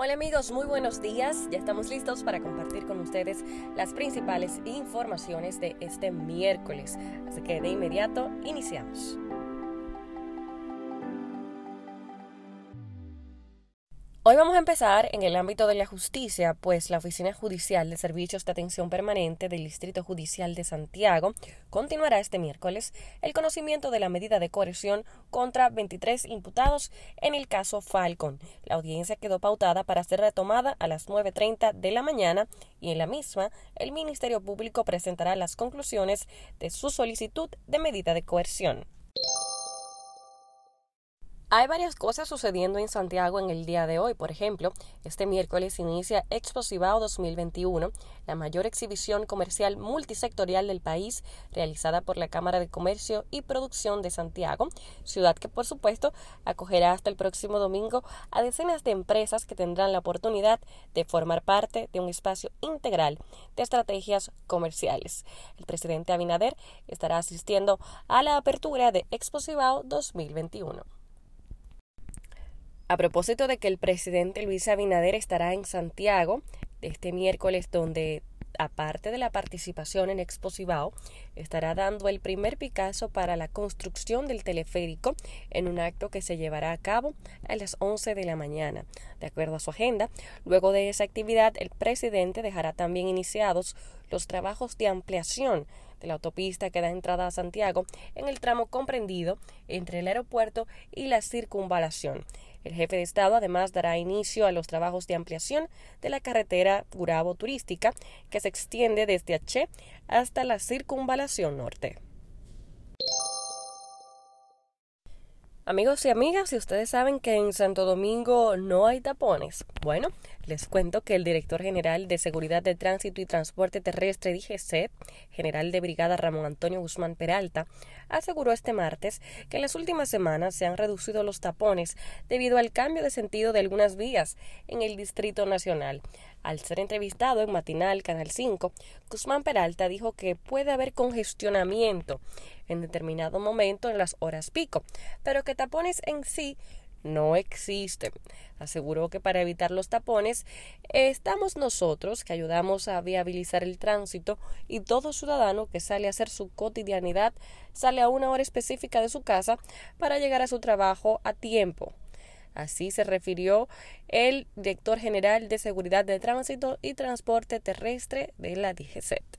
Hola amigos, muy buenos días. Ya estamos listos para compartir con ustedes las principales informaciones de este miércoles. Así que de inmediato iniciamos. Hoy vamos a empezar en el ámbito de la justicia, pues la Oficina Judicial de Servicios de Atención Permanente del Distrito Judicial de Santiago continuará este miércoles el conocimiento de la medida de coerción contra 23 imputados en el caso Falcon. La audiencia quedó pautada para ser retomada a las 9.30 de la mañana y en la misma el Ministerio Público presentará las conclusiones de su solicitud de medida de coerción. Hay varias cosas sucediendo en Santiago en el día de hoy. Por ejemplo, este miércoles inicia Expo 2021, la mayor exhibición comercial multisectorial del país, realizada por la Cámara de Comercio y Producción de Santiago, ciudad que por supuesto acogerá hasta el próximo domingo a decenas de empresas que tendrán la oportunidad de formar parte de un espacio integral de estrategias comerciales. El presidente Abinader estará asistiendo a la apertura de Expo 2021. A propósito de que el presidente Luis Abinader estará en Santiago este miércoles, donde aparte de la participación en Exposivao, estará dando el primer Picasso para la construcción del teleférico en un acto que se llevará a cabo a las 11 de la mañana. De acuerdo a su agenda, luego de esa actividad, el presidente dejará también iniciados los trabajos de ampliación de la autopista que da entrada a Santiago en el tramo comprendido entre el aeropuerto y la circunvalación. El jefe de Estado además dará inicio a los trabajos de ampliación de la carretera Gurabo Turística que se extiende desde Aché hasta la circunvalación norte. Amigos y amigas, si ustedes saben que en Santo Domingo no hay tapones, bueno, les cuento que el director general de Seguridad de Tránsito y Transporte Terrestre DGC, general de brigada Ramón Antonio Guzmán Peralta, aseguró este martes que en las últimas semanas se han reducido los tapones debido al cambio de sentido de algunas vías en el Distrito Nacional. Al ser entrevistado en Matinal Canal 5, Guzmán Peralta dijo que puede haber congestionamiento en determinado momento en las horas pico, pero que tapones en sí no existen. Aseguró que para evitar los tapones estamos nosotros que ayudamos a viabilizar el tránsito y todo ciudadano que sale a hacer su cotidianidad sale a una hora específica de su casa para llegar a su trabajo a tiempo. Así se refirió el director general de Seguridad de Tránsito y Transporte Terrestre de la DGCET.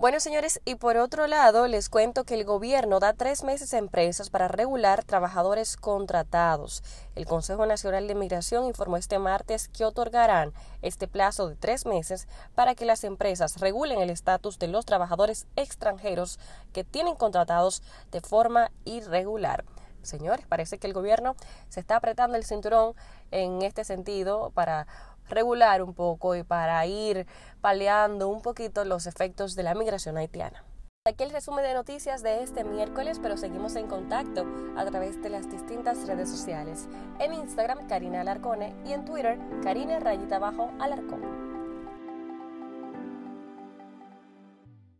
Bueno, señores, y por otro lado, les cuento que el gobierno da tres meses a empresas para regular trabajadores contratados. El Consejo Nacional de Migración informó este martes que otorgarán este plazo de tres meses para que las empresas regulen el estatus de los trabajadores extranjeros que tienen contratados de forma irregular. Señores, parece que el gobierno se está apretando el cinturón en este sentido para regular un poco y para ir paliando un poquito los efectos de la migración haitiana. Aquí el resumen de noticias de este miércoles, pero seguimos en contacto a través de las distintas redes sociales. En Instagram, Karina Alarcone y en Twitter, Karina Rayita Abajo Alarcón.